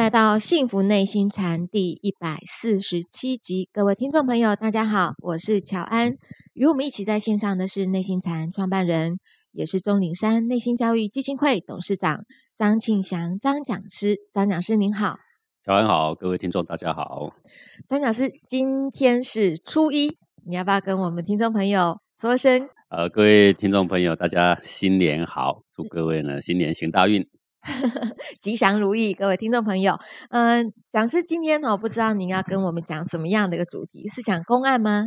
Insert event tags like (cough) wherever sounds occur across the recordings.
来到《幸福内心禅》第一百四十七集，各位听众朋友，大家好，我是乔安。与我们一起在线上的是内心禅创办人，也是钟岭山内心教育基金会董事长张庆祥张讲师。张讲师您好，乔安好，各位听众大家好。张讲师，今天是初一，你要不要跟我们听众朋友说声？呃，各位听众朋友，大家新年好，祝各位呢新年行大运。(laughs) 吉祥如意，各位听众朋友，嗯，讲师今天哦，不知道您要跟我们讲什么样的一个主题？是讲公案吗？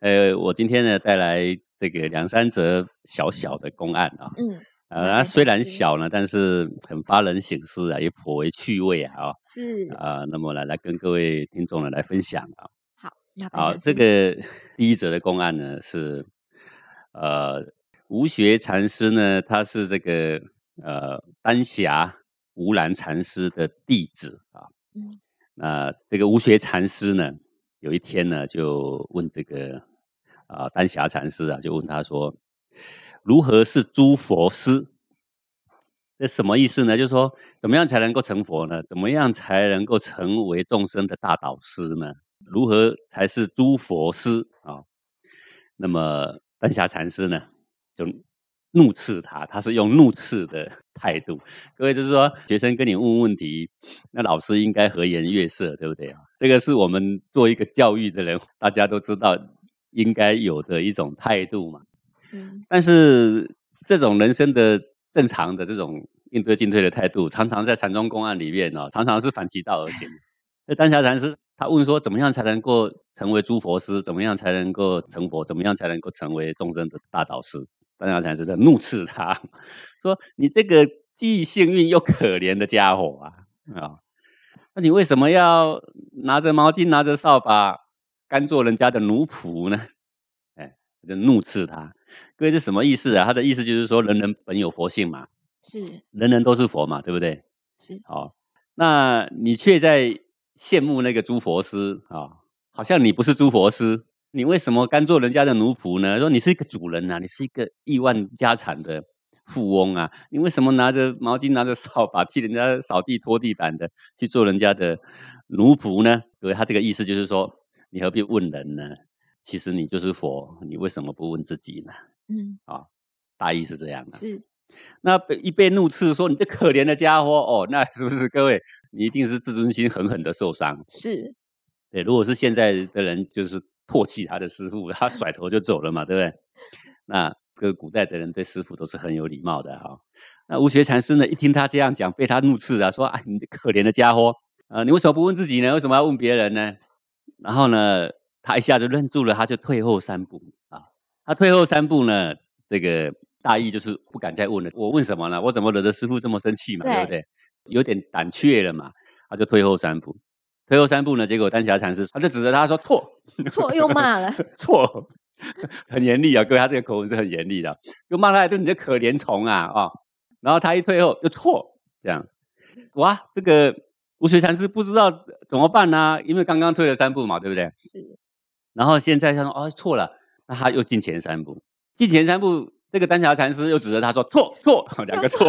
呃，我今天呢带来这个两三则小小的公案啊，嗯，呃，虽然小呢，但是很发人省思啊，也颇为趣味啊，是啊，那么来来跟各位听众呢来分享啊。好，好，这个 (laughs) 第一则的公案呢是，呃，吴学禅师呢，他是这个。呃，丹霞无兰禅师的弟子啊，嗯，那这个吴学禅师呢，有一天呢，就问这个啊丹霞禅师啊，就问他说，如何是诸佛师？这什么意思呢？就是说，怎么样才能够成佛呢？怎么样才能够成为众生的大导师呢？如何才是诸佛师啊？那么丹霞禅师呢，就。怒斥他，他是用怒斥的态度。(laughs) 各位就是说，学生跟你问问题，那老师应该和颜悦色，对不对啊？这个是我们做一个教育的人，大家都知道应该有的一种态度嘛。嗯。但是这种人生的正常的这种应对进退的态度，常常在禅宗公案里面哦，常常是反其道而行。(laughs) 那丹霞禅师他问说，怎么样才能够成为诸佛师？怎么样才能够成佛？怎么样才能够成为众生的大导师？丹霞禅师在怒斥他，(laughs) 说：“你这个既幸运又可怜的家伙啊！啊，那你为什么要拿着毛巾、拿着扫把，甘做人家的奴仆呢？”哎，就怒斥他。各位，这什么意思啊？他的意思就是说，人人本有佛性嘛，是，人人都是佛嘛，对不对？是。好，那你却在羡慕那个诸佛师啊，好像你不是诸佛师。你为什么甘做人家的奴仆呢？说你是一个主人啊，你是一个亿万家产的富翁啊，你为什么拿着毛巾、拿着扫把替人家扫地、拖地板的去做人家的奴仆呢？各位，他这个意思就是说，你何必问人呢？其实你就是佛，你为什么不问自己呢？嗯，啊，大意是这样的。是，那被一被怒斥说你这可怜的家伙哦，那是不是各位你一定是自尊心狠狠的受伤？是，对，如果是现在的人就是。唾弃他的师傅，他甩头就走了嘛，对不对？那这个古代的人对师傅都是很有礼貌的哈。那吴学禅师呢，一听他这样讲，被他怒斥啊，说：“哎，你这可怜的家伙啊，你为什么不问自己呢？为什么要问别人呢？”然后呢，他一下子愣住了，他就退后三步啊。他退后三步呢，这个大意就是不敢再问了。我问什么呢？我怎么惹得师傅这么生气嘛？对不对？有点胆怯了嘛，他就退后三步。退后三步呢，结果丹霞禅师他就指着他说：“错，错，又骂了，(laughs) 错，很严厉啊！各位，他这个口吻是很严厉的，又骂他一顿，你这可怜虫啊！啊，然后他一退后又错，这样，哇，这个无学禅师不知道怎么办呢？因为刚刚退了三步嘛，对不对？是。然后现在他说：哦，错了，那他又进前三步，进前三步，这个丹霞禅师又指着他说：错，错，两个错。”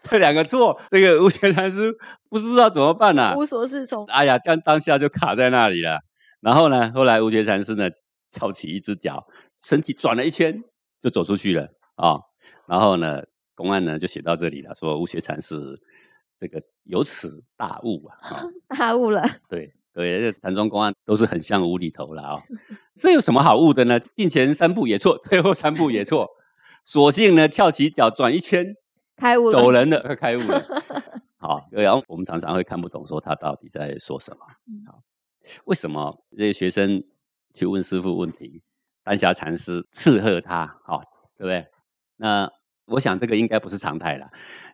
这两个错，这个吴学禅师不知道怎么办呢？无所适从。哎呀，这样当下就卡在那里了。然后呢，后来吴学禅师呢翘起一只脚，身体转了一圈，就走出去了啊。然后呢，公案呢就写到这里了，说吴学禅师这个有此大悟啊，(laughs) 大悟了。对对，这禅宗公案都是很像无厘头了啊。这有什么好悟的呢？进前三步也错，退后三步也错，(laughs) 索性呢翘起脚转一圈。开悟走人了，开悟了。(laughs) 好，然后我们常常会看不懂，说他到底在说什么。好，为什么这些学生去问师傅问题，丹霞禅师斥喝他？好，对不对？那我想这个应该不是常态了。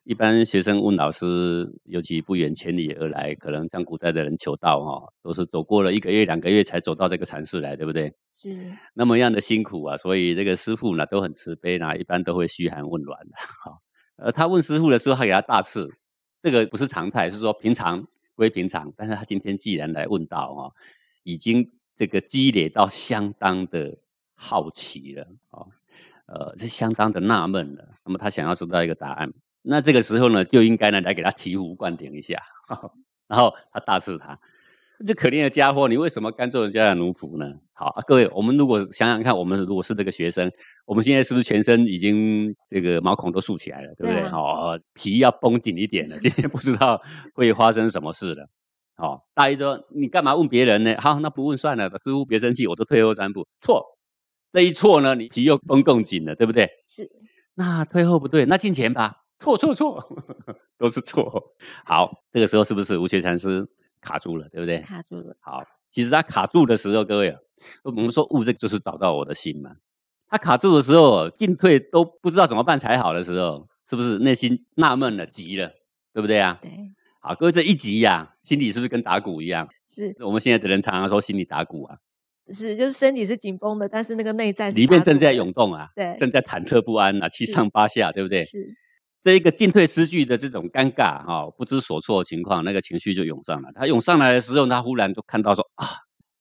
一般学生问老师，尤其不远千里而来，可能像古代的人求道哈，都是走过了一个月、两个月才走到这个禅室来，对不对？是那么样的辛苦啊，所以这个师傅呢都很慈悲呢，一般都会嘘寒问暖的。好。呃，他问师傅的时候，他给他大赐，这个不是常态，是说平常归平常。但是他今天既然来问到哦，已经这个积累到相当的好奇了哦，呃，是相当的纳闷了。那么他想要知道一个答案，那这个时候呢，就应该呢来给他醍醐灌顶一下，(laughs) 然后他大斥他。这可怜的家伙，你为什么甘做人家的奴仆呢？好啊，各位，我们如果想想看，我们如果是这个学生，我们现在是不是全身已经这个毛孔都竖起来了，对不对？哦，皮要绷紧一点了。今天不知道会发生什么事了。哦，大一说你干嘛问别人呢？好，那不问算了，师傅别生气，我都退后三步。错，这一错呢，你皮又绷更紧了，对不对？是。那退后不对，那进前吧。错错错，(laughs) 都是错。好，这个时候是不是无学禅师？卡住了，对不对？卡住了。好，其实他卡住的时候，各位，我们说悟，这就是找到我的心嘛。他卡住的时候，进退都不知道怎么办才好的时候，是不是内心纳闷了、急了，对不对啊？对。好，各位这一急呀，心里是不是跟打鼓一样？是。我们现在的人常常说心里打鼓啊。是，就是身体是紧绷的，但是那个内在里面正在涌动啊，对，正在忐忑不安啊，七上八下，对不对？是。这一个进退失据的这种尴尬哈，不知所措的情况，那个情绪就涌上来。他涌上来的时候，他忽然就看到说啊，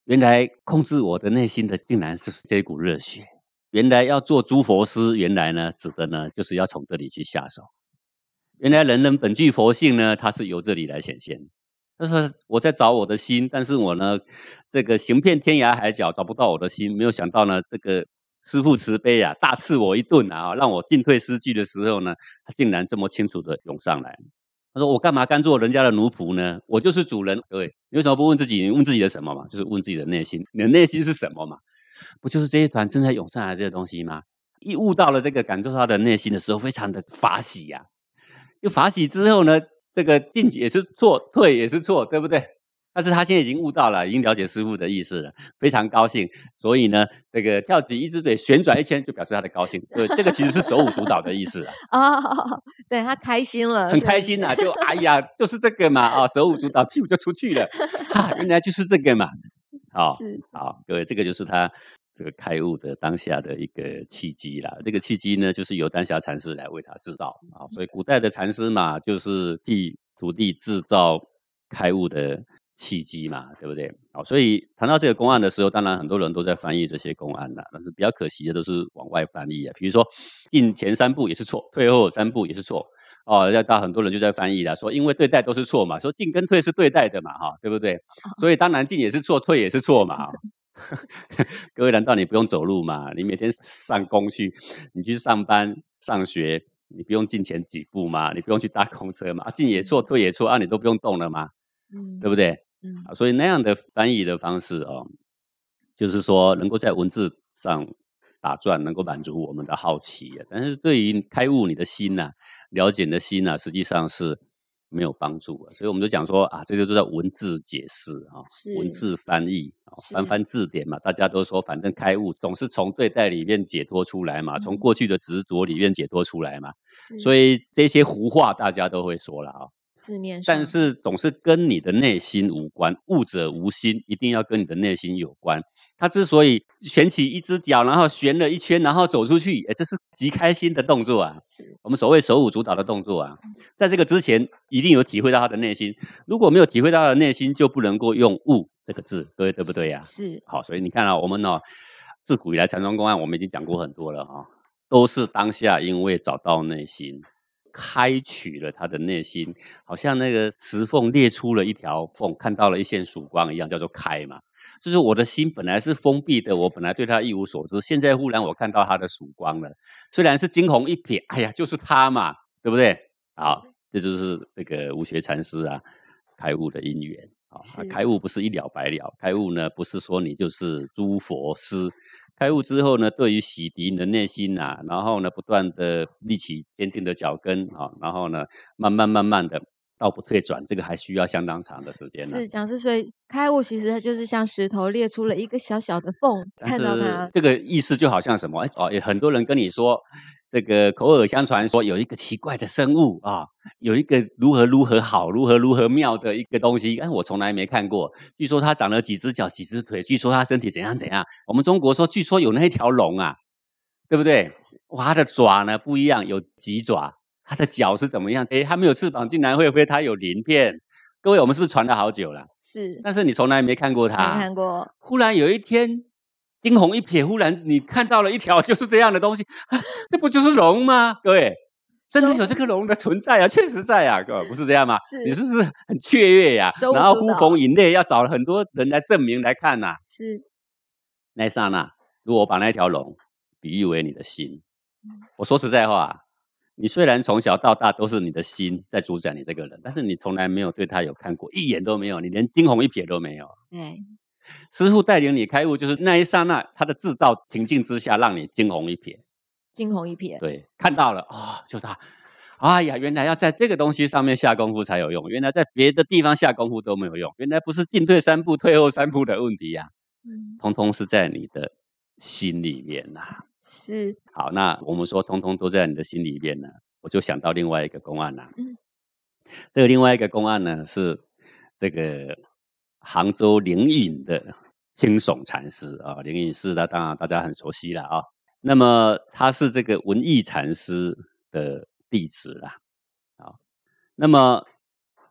原来控制我的内心的竟然是这股热血。原来要做诸佛师，原来呢指的呢就是要从这里去下手。原来人人本具佛性呢，它是由这里来显现。他说我在找我的心，但是我呢这个行遍天涯海角找不到我的心，没有想到呢这个。师父慈悲啊，大赐我一顿啊，让我进退失据的时候呢，他竟然这么清楚的涌上来。他说：“我干嘛甘做人家的奴仆呢？我就是主人。各位，你为什么不问自己？你问自己的什么嘛？就是问自己的内心。你的内心是什么嘛？不就是这一团正在涌上来这些东西吗？一悟到了这个，感受他的内心的时候，非常的法喜呀。又法喜之后呢，这个进也是错，退也是错，对不对？”但是他现在已经悟到了，已经了解师傅的意思了，非常高兴。所以呢，这个跳起一只腿旋转一圈，就表示他的高兴。对，这个其实是手舞足蹈的意思啊。(laughs) 对他开心了，很开心呐，就哎呀，就是这个嘛啊，手舞足蹈，屁股就出去了。(laughs) 哈，原来就是这个嘛。好，好，各位，这个就是他这个开悟的当下的一个契机啦。这个契机呢，就是由丹霞禅师来为他制造啊。所以古代的禅师嘛，就是替徒弟制造开悟的。契机嘛，对不对？好，所以谈到这个公案的时候，当然很多人都在翻译这些公案了，但是比较可惜的都是往外翻译啊。比如说进前三步也是错，退后三步也是错哦。要到很多人就在翻译了，说因为对待都是错嘛，说进跟退是对待的嘛，哈，对不对？所以当然进也是错，退也是错嘛。(laughs) 各位，难道你不用走路吗？你每天上工去，你去上班上学，你不用进前几步吗？你不用去搭公车吗？进也错，退也错，啊，你都不用动了吗？嗯，对不对？嗯，所以那样的翻译的方式哦，就是说能够在文字上打转，能够满足我们的好奇。但是对于开悟你的心呐，了解你的心呐，实际上是没有帮助的。所以我们就讲说啊，这些都叫文字解释啊，文字翻译啊，翻翻字典嘛。大家都说，反正开悟总是从对待里面解脱出来嘛，从过去的执着里面解脱出来嘛。所以这些胡话大家都会说了啊。字面，但是总是跟你的内心无关。悟者无心，一定要跟你的内心有关。他之所以悬起一只脚，然后旋了一圈，然后走出去，哎，这是极开心的动作啊！是我们所谓手舞足蹈的动作啊。在这个之前，一定有体会到他的内心。如果没有体会到他的内心，就不能够用“悟”这个字，各位对不对呀？是好，所以你看啊，我们呢，自古以来禅宗公案，我们已经讲过很多了哈，都是当下因为找到内心。开取了他的内心，好像那个石缝裂出了一条缝，看到了一线曙光一样，叫做开嘛。就是我的心本来是封闭的，我本来对他一无所知，现在忽然我看到他的曙光了。虽然是惊鸿一瞥，哎呀，就是他嘛，对不对？好，这就是这个无学禅师啊，开悟的因缘啊。开悟不是一了百了，开悟呢不是说你就是诸佛师。开悟之后呢，对于洗涤你的内心啊，然后呢，不断的立起坚定的脚跟啊，然后呢，慢慢慢慢的到不退转，这个还需要相当长的时间呢。是讲是，所以开悟其实它就是像石头裂出了一个小小的缝，看到它这个意思就好像什么？哦，有很多人跟你说。这个口耳相传说有一个奇怪的生物啊，有一个如何如何好、如何如何妙的一个东西，哎，我从来没看过。据说它长了几只脚、几只腿，据说它身体怎样怎样。我们中国说，据说有那一条龙啊，对不对？哇，它的爪呢不一样，有几爪。它的脚是怎么样？诶，它没有翅膀，竟然会飞，它有鳞片。各位，我们是不是传了好久了？是。但是你从来没看过它。没看过。忽然有一天。惊鸿一瞥，忽然你看到了一条 (laughs) 就是这样的东西，这不就是龙吗？各位，真的有这个龙的存在啊，确实在啊，各位不是这样吗？是你是不是很雀跃呀？然后呼朋引类，要找了很多人来证明来看呐、是那一刹那，如果我把那条龙比喻为你的心，嗯我说实在话，你虽然从小到大都是你的心在主宰你这个人，但是你从来没有对他有看过一眼都没有，你连惊鸿一瞥都没有。对，师傅带领你开悟，就是那一刹那，他的制造情境之下，让你惊鸿一瞥。惊鸿一瞥，对，看到了哦，就他，哎呀，原来要在这个东西上面下功夫才有用，原来在别的地方下功夫都没有用，原来不是进退三步、退后三步的问题呀、嗯，通通是在你的心里面呐、是好，那我们说通通都在你的心里面呢，我就想到另外一个公案啦、嗯这个另外一个公案呢是这个杭州灵隐的青耸禅师啊，灵隐寺的当然大家很熟悉了啊。那么他是这个文艺禅师的弟子啦，啊，那么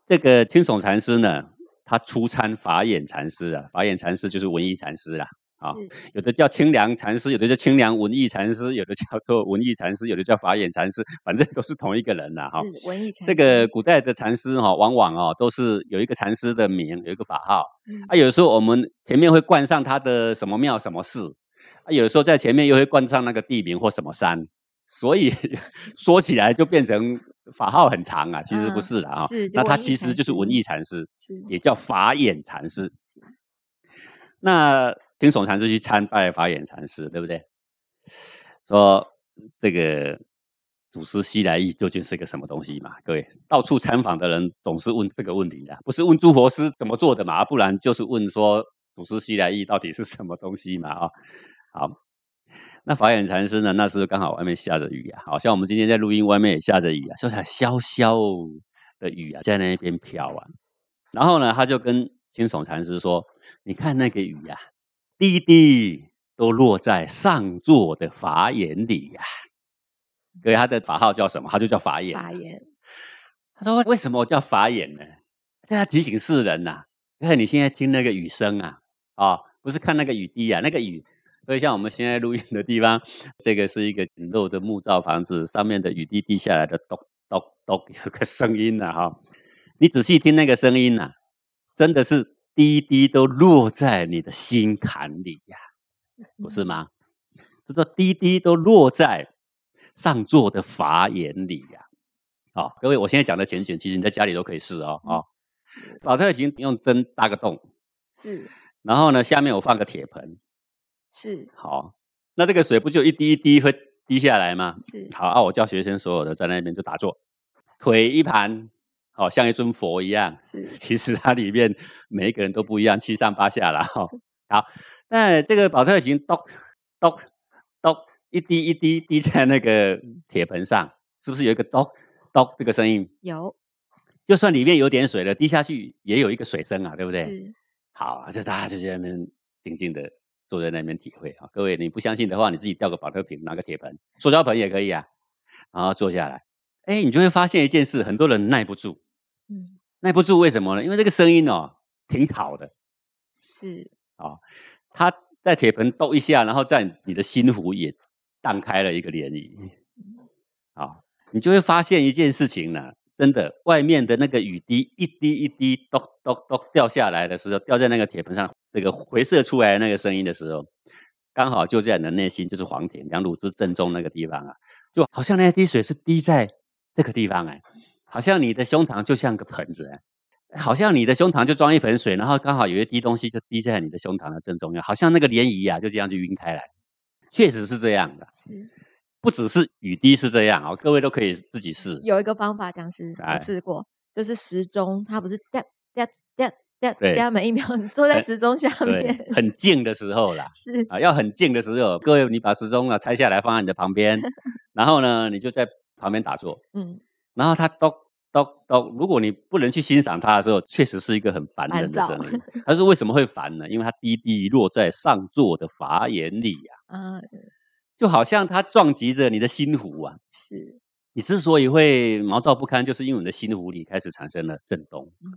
这个青耸禅师呢，他出参法眼禅师啊，法眼禅师就是文艺禅师啦。啊有的叫清凉禅师，有的叫清凉文艺禅师，有的叫做文艺禅师，有的叫法眼禅师，反正都是同一个人啦。哈，是文艺禅这个古代的禅师哈，往往哦都是有一个禅师的名，有一个法号。嗯啊，有时候我们前面会冠上他的什么庙、什么寺，啊，有时候在前面又会冠上那个地名或什么山，所以 (laughs) 说起来就变成法号很长啊，其实不嗯是啦啊。是那他其实就是文艺禅师。是也叫法眼禅师。那听耸禅师去参拜法眼禅师，对不对？说这个祖师西来意究竟是个什么东西嘛？各位到处参访的人总是问这个问题的，不是问诸佛师怎么做的嘛？不然就是问说祖师西来意到底是什么东西嘛？啊、好。那法眼禅师呢？那时候刚好外面下着雨啊，好像我们今天在录音，外面也下着雨啊，就是潇潇的雨啊，在那边飘啊。然后呢，他就跟青耸禅师说：“你看那个雨呀、滴滴都落在上座的法眼里呀、所以他的法号叫什么？他就叫法眼。法眼他说：“为什么我叫法眼呢？这要提醒世人呐、因为你现在听那个雨声啊，啊、不是看那个雨滴啊，那个雨。所以像我们现在录音的地方，这个是一个简陋的木造房子，上面的雨滴滴下来的咚咚咚，有个声音呐、哈。你仔细听那个声音呐、真的是滴滴都落在你的心坎里呀、不是吗？这个滴滴都落在上座的法眼里呀、好、各位，我现在讲的简卷，其实你在家里都可以试哦。哦，是老太已经用针搭个洞，是。然后呢，下面我放个铁盆，是。好，那这个水不就一滴一滴会滴下来吗？是。好啊，我叫学生所有的在那边就打坐，腿一盘，好、像一尊佛一样。是 (laughs) 其实它里面每一个人都不一样，七上八下啦。哈、(laughs) 好，那这个保特瓶咚咚咚一滴一滴滴在那个铁盆上，是不是有一个咚咚这个声音？有就算里面有点水了，滴下去也有一个水声啊，对不对？是好啊，这大家就在那边静静的坐在那边体会啊。各位，你不相信的话，你自己吊个保特瓶，拿个铁盆，塑胶盆也可以啊，然后坐下来，哎，你就会发现一件事，很多人耐不住，嗯。耐不住为什么呢？因为这个声音哦，挺吵的。是。啊、它在铁盆抖一下，然后在你的心湖也荡开了一个涟漪。啊、你就会发现一件事情呢，真的，外面的那个雨滴一滴一滴咚咚咚掉下来的时候，掉在那个铁盆上，这个回射出来的那个声音的时候，刚好就在你的内心，就是黄庭两乳之正中那个地方啊，就好像那滴水是滴在这个地方哎，好像你的胸膛就像个盆子哎。好像你的胸膛就装一盆水，然后刚好有一滴东西就滴在你的胸膛的正中央，好像那个涟漪啊，就这样就晕开来，确实是这样的。是不只是雨滴是这样哦，各位都可以自己试。有一个方法，讲师哎我试过，就是时钟，它不是掉掉掉掉对掉每一秒，你 (laughs) 坐在很时钟下面，很静的时候啦，是啊，要很静的时候，各位你把时钟啊拆下来放在你的旁边，(laughs) 然后呢，你就在旁边打坐，嗯然后它咚咚咚，如果你不能去欣赏它的时候，确实是一个很烦人的声音。它是为什么会烦呢？因为它滴滴落在上座的法眼里呀、啊 (laughs) 就好像它撞击着你的心湖啊。是你之所以会毛躁不堪，就是因为你的心湖里开始产生了震动。嗯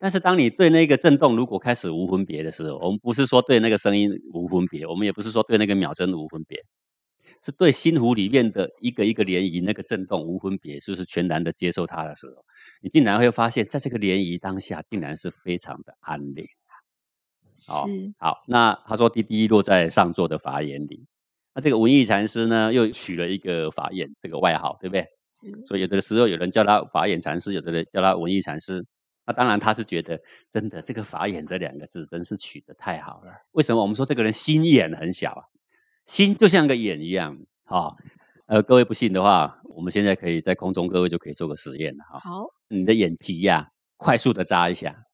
但是当你对那个震动如果开始无分别的时候，我们不是说对那个声音无分别，我们也不是说对那个秒针无分别，是对心湖里面的一个一个涟漪那个震动无分别，就是全然的接受它的时候，你竟然会发现，在这个涟漪当下，竟然是非常的安宁。是好，那他说滴滴落在上座的法眼里，那这个文艺禅师呢，又取了一个法眼这个外号，对不对？是，所以有的时候有人叫他法眼禅师，有的人叫他文艺禅师。那当然他是觉得，真的这个法眼这两个字真是取得太好了。为什么？我们说这个人心眼很小啊，心就像个眼一样啊。呃，各位不信的话，我们现在可以在空中，各位就可以做个实验了哈。好，你的眼皮呀，快速的眨一下。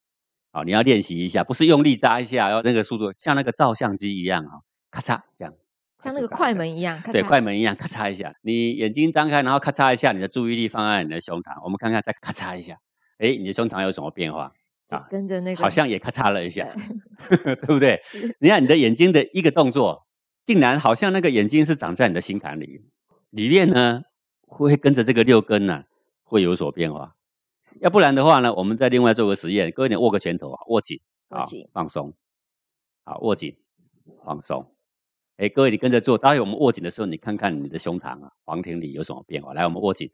好，你要练习一下，不是用力扎一下，要那个速度像那个照相机一样啊，咔嚓这样，像那个快门一样，对，快门一样，咔嚓一下。你眼睛张开，然后咔嚓一下，你的注意力放在你的胸膛，我们看看再咔嚓一下，哎，你的胸膛有什么变化啊？跟着那个，好像也咔嚓了一下，对 (laughs) 不对？(laughs) 你看你的眼睛的一个动作，竟然好像那个眼睛是长在你的心坎里，里面呢会跟着这个六根呢会有所变化。要不然的话呢，我们再另外做个实验，各位你握个拳头啊，握紧，握紧，放松，好，握紧，放松。哎，各位你跟着做，待会我们握紧的时候，你看看你的胸膛啊，黄庭里有什么变化？来，我们握紧，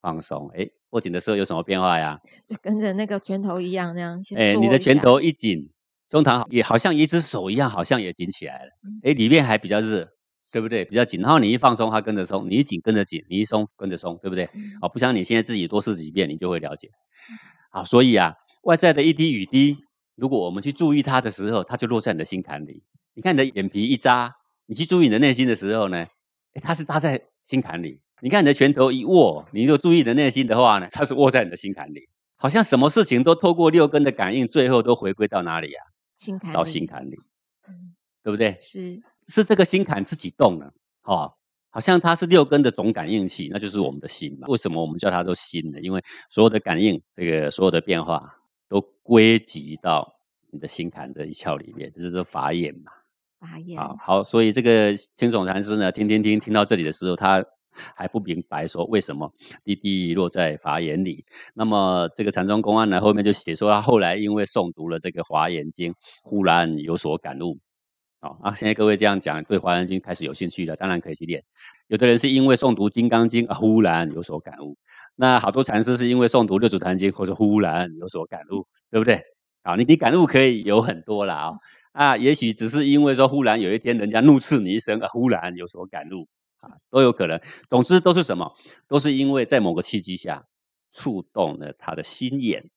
放松。哎，握紧的时候有什么变化呀？就跟着那个拳头一样那样。哎，你的拳头一紧，胸膛也好像一只手一样，好像也紧起来了。哎，里面还比较热。对不对？比较紧，然后你一放松，它跟着松；你一紧跟着紧，你一松跟着松，对不对？哦，不像你现在自己多试几遍，你就会了解。好，所以啊，外在的一滴雨滴，如果我们去注意它的时候，它就落在你的心坎里。你看你的眼皮一扎，你去注意你的内心的时候呢，它是扎在心坎里。你看你的拳头一握，你如果注意你的内心的话呢，它是握在你的心坎里。好像什么事情都透过六根的感应，最后都回归到哪里呀？心坎到心坎里，对不对？是。是这个心坎自己动了，哦，好像它是六根的总感应器，那就是我们的心嘛。为什么我们叫它做心呢？因为所有的感应，这个所有的变化，都归集到你的心坎这一窍里面，就是说法眼嘛。法眼。啊，好，所以这个青总禅师呢，听听听，听到这里的时候，他还不明白说为什么滴滴落在法眼里。那么这个禅宗公案呢，后面就写说他后来因为诵读了这个华严经，忽然有所感悟。好啊，现在各位这样讲，对《华严经》开始有兴趣了，当然可以去练。有的人是因为诵读《金刚经》啊，忽然有所感悟。那好多禅师是因为诵读《六祖坛经》，或者忽然有所感悟，对不对？啊，你你感悟可以有很多了啊啊，也许只是因为说忽然有一天人家怒斥你一声啊，忽然有所感悟啊，都有可能。总之都是什么？都是因为在某个契机下触动了他的心眼，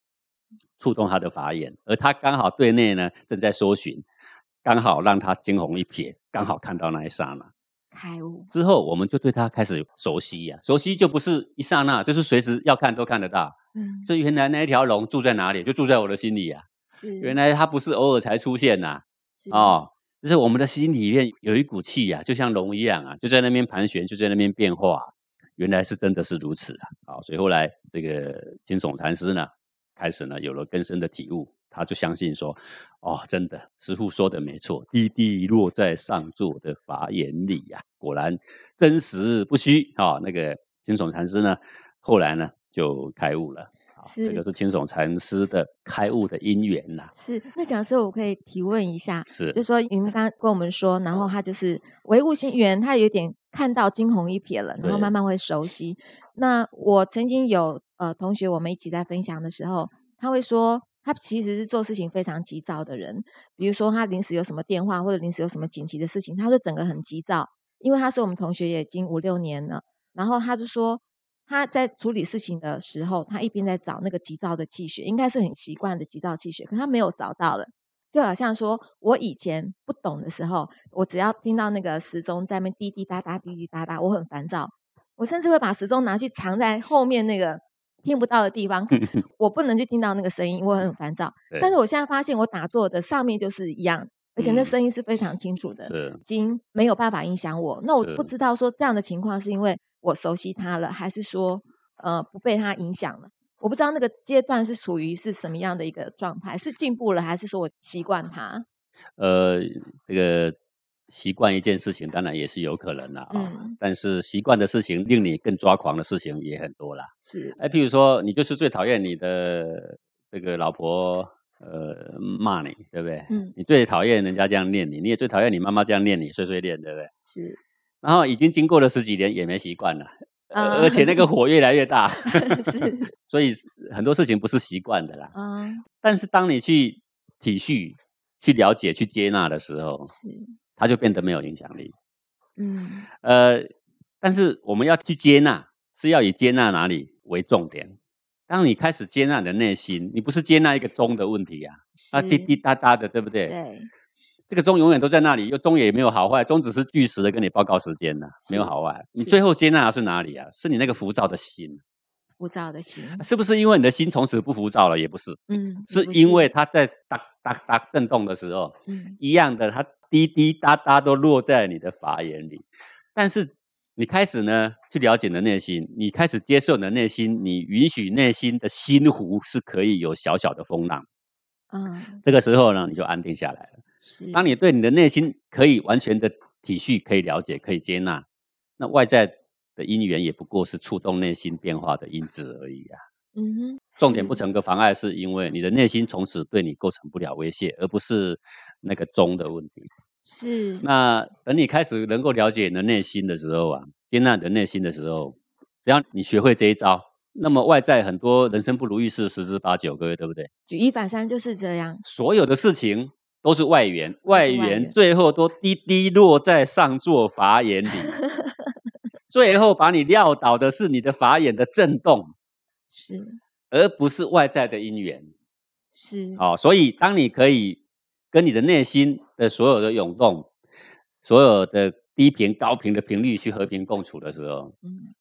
触动他的法眼，而他刚好对内呢正在搜寻。刚好让他惊鸿一瞥，刚好看到那一刹那开悟之后，我们就对他开始熟悉呀。熟悉就不是一刹那，就是随时要看都看得到。嗯，这原来那一条龙住在哪里？就住在我的心里啊。是，原来它不是偶尔才出现呐。哦，就是我们的心里面有一股气呀，就像龙一样啊，就在那边盘旋，就在那边变化。原来是真的是如此啊。好，所以后来这个金悚禅师呢，开始呢有了更深的体悟。他就相信说：“哦，真的，师傅说的没错，滴滴落在上座的法眼里呀，果然真实不虚啊。”那个青叢禅师呢，后来呢就开悟了。是这个是青松禅师的开悟的因缘呐。是那讲师我可以提问一下，是就说你们刚刚跟我们说，然后他就是唯物心缘，他有点看到惊鸿一瞥了，然后慢慢会熟悉。那我曾经有呃同学，我们一起在分享的时候，他会说。他其实是做事情非常急躁的人，比如说他临时有什么电话或者临时有什么紧急的事情，他就整个很急躁。因为他是我们同学，也已经五六年了。然后他就说他在处理事情的时候，他一边在找那个急躁的气血，应该是很习惯的急躁气血，可他没有找到了。就好像说我以前不懂的时候，我只要听到那个时钟在那滴滴答答、滴滴答答，我很烦躁，我甚至会把时钟拿去藏在后面那个。听不到的地方，(laughs) 我不能去听到那个声音，我很烦躁。(laughs) 但是我现在发现，我打坐的上面就是一样，而且那声音是非常清楚的，已经没有办法影响我。那我不知道说这样的情况是因为我熟悉它了，还是说呃不被它影响了？我不知道那个阶段是属于是什么样的一个状态，是进步了，还是说我习惯它？呃，这个。习惯一件事情，当然也是有可能的啊。但是习惯的事情，令你更抓狂的事情也很多啦。是，哎，譬如说，你就是最讨厌你的这个老婆，呃，骂你，对不对？嗯。你最讨厌人家这样念你，你也最讨厌你妈妈这样念你，碎碎念，对不对？是。然后已经经过了十几年也没习惯了，嗯而且那个火越来越大，(laughs) 是所以很多事情不是习惯的啦。嗯但是当你去体恤、去了解、去接纳的时候，是它就变得没有影响力。嗯呃，但是我们要去接纳，是要以接纳哪里为重点。当你开始接纳你的内心，你不是接纳一个钟的问题啊，滴滴答答的，对不对？对这个钟永远都在那里，又钟也没有好坏，钟只是据实的跟你报告时间呢、是没有好坏。你最后接纳的是哪里啊？是你那个浮躁的心，浮躁的心，是不是因为你的心从此不浮躁了？也不是，嗯，是因为它在哒哒哒震动的时候，嗯一样的，它滴滴答答都落在你的法眼里。但是你开始呢，去了解你的内心，你开始接受你的内心，你允许内心的心湖是可以有小小的风浪。嗯这个时候呢，你就安定下来了。是，当你对你的内心可以完全的体恤、可以了解、可以接纳，那外在的因缘也不过是触动内心变化的因子而已啊。嗯哼，重点不成个妨碍，是因为你的内心从此对你构成不了威胁，而不是那个中的问题。是那等你开始能够了解你的内心的时候啊，接纳你的内心的时候，只要你学会这一招，那么外在很多人生不如意事十之八九，各位对不对？举一反三就是这样，所有的事情都是外缘，外外缘缘最后都滴滴落在上座法眼里，(laughs) 最后把你撂倒的是你的法眼的震动，是而不是外在的因缘。是哦，所以当你可以跟你的内心的所有的涌动，所有的低频、高频的频率去和平共处的时候，嗯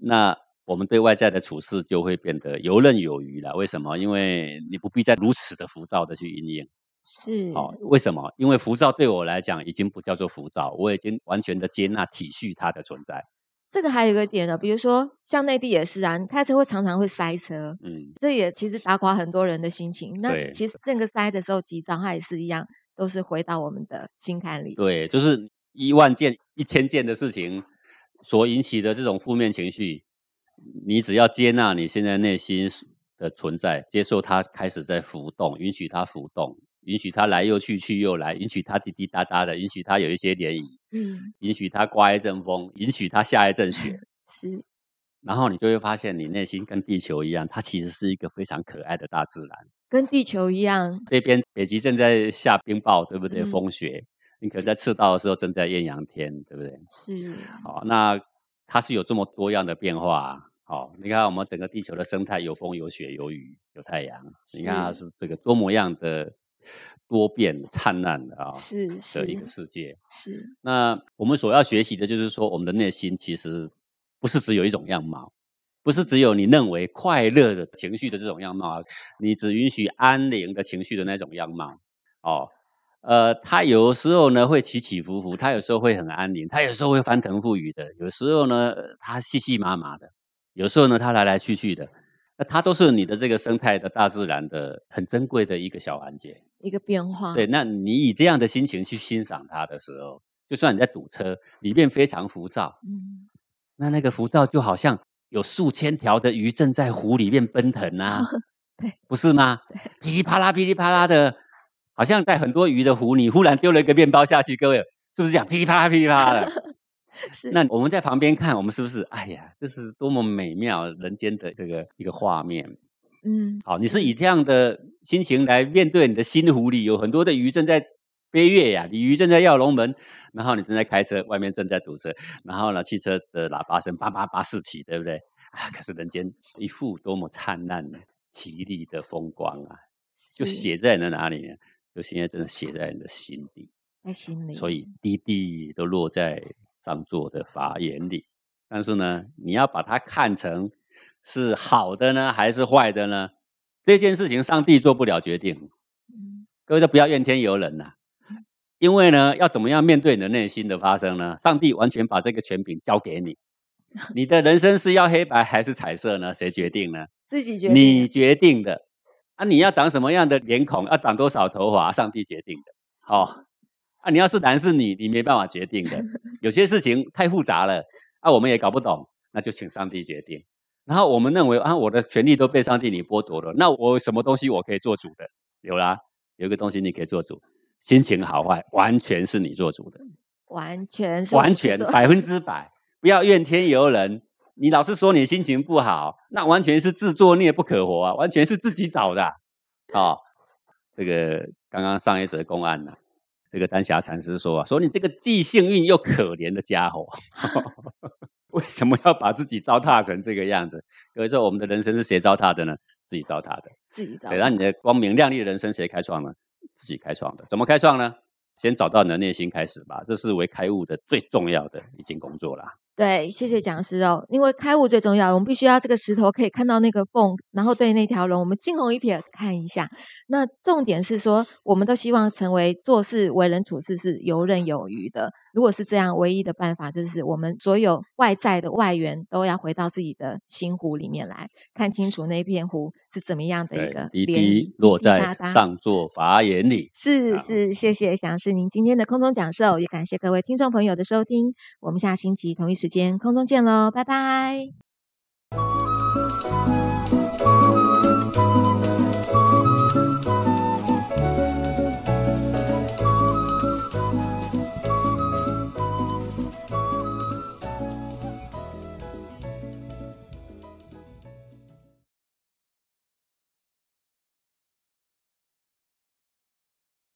那我们对外在的处事就会变得游刃有余了。为什么？因为你不必再如此的浮躁的去应应。是哦，为什么？因为浮躁对我来讲已经不叫做浮躁，我已经完全的接纳、体恤它的存在。这个还有一个点呢，比如说像内地也是啊，你开车会常常会塞车，嗯，这也其实打垮很多人的心情。那其实这个塞的时候急躁，它也是一样，都是回到我们的心坎里。对，就是一万件、一千件的事情所引起的这种负面情绪，你只要接纳你现在内心的存在，接受它开始在浮动，允许它浮动，允许它来又去，去又来，允许它滴滴答答的，允许它有一些涟漪，嗯，允许它刮一阵风，允许它下一阵雪，(laughs) 是然后你就会发现，你内心跟地球一样，它其实是一个非常可爱的大自然。跟地球一样，这边北极正在下冰雹，对不对？嗯风雪，你可能在赤道的时候正在艳阳天，对不对？是好、那它是有这么多样的变化、啊。好、你看我们整个地球的生态有风有雪有雨有太阳，你看它是是这个多么样的多变灿烂的啊、是的一个世界。是，那我们所要学习的就是说，我们的内心其实不是只有一种样貌，不是只有你认为快乐的情绪的这种样貌啊，你只允许安宁的情绪的那种样貌。哦，呃，它有时候呢会起起伏伏，它有时候会很安宁，它有时候会翻腾覆雨的，有时候呢呃它细细麻麻的，有时候呢它来来去去的。那它都是你的这个生态的大自然的很珍贵的一个小环节。一个变化。对，那你以这样的心情去欣赏它的时候，就算你在堵车，里面非常浮躁，嗯，那那个浮躁就好像有数千条的鱼正在湖里面奔腾啊，(laughs) 对，不是吗？噼里啪啦，噼里啪啦的，好像在很多鱼的湖，你忽然丢了一个面包下去，各位是不是这样噼里啪啦，噼里啪啦的？(laughs) 是那我们在旁边看，我们是不是？哎呀，这是多么美妙人间的这个一个画面。嗯，好，你是以这样的心情来面对你的心湖里有很多的鱼正在飞跃呀，鲤鱼正在跃龙门，然后你正在开车，外面正在堵车，然后呢，汽车的喇叭声叭叭叭四起，对不对？啊，可是人间一幅多么灿烂的、绮丽的风光啊，就写在你的哪里呢？就现在真的写在你的心底，在心里，所以滴滴都落在上座的法眼里。但是呢，你要把它看成是好的呢，还是坏的呢？这件事情上帝做不了决定，嗯各位都不要怨天尤人呐、因为呢，要怎么样面对你的内心的发生呢？上帝完全把这个权柄交给你，(laughs) 你的人生是要黑白还是彩色呢？谁决定呢？自己决定你决定的啊！你要长什么样的脸孔，要长多少头发，上帝决定的。哦，啊，你要是男是女，你没办法决定的。(laughs) 有些事情太复杂了，啊，我们也搞不懂，那就请上帝决定。然后我们认为啊，我的权利都被上帝你剥夺了，那我什么东西我可以做主的？有啦，有一个东西你可以做主，心情好坏完全是你做主的。完全是完全百分之百，不要怨天尤人。你老是说你心情不好，那完全是自作孽不可活啊，完全是自己找的啊。哦这个刚刚上一则公案呢、这个丹霞禅师说啊，说你这个既幸运又可怜的家伙，(laughs) 为什么要把自己糟蹋成这个样子？(laughs) 有时候我们的人生是谁糟蹋的呢？自己糟蹋的。自己糟对，让你的光明亮丽的人生谁开创呢？自己开创的。怎么开创呢？先找到你的内心开始吧，这是为开悟的最重要的一件工作啦。对，谢谢讲师哦。因为开悟最重要，我们必须要这个石头可以看到那个缝，然后对那条龙，我们惊鸿一瞥看一下。那重点是说，我们都希望成为做事、为人处事是游刃有余的。如果是这样，唯一的办法就是我们所有外在的外缘都要回到自己的心湖里面来，看清楚那片湖是怎么样的一对个，滴涟滴落在上座法眼里。是是，谢谢想师您今天的空中讲授，也感谢各位听众朋友的收听。我们下星期同一时间空中见喽，拜拜。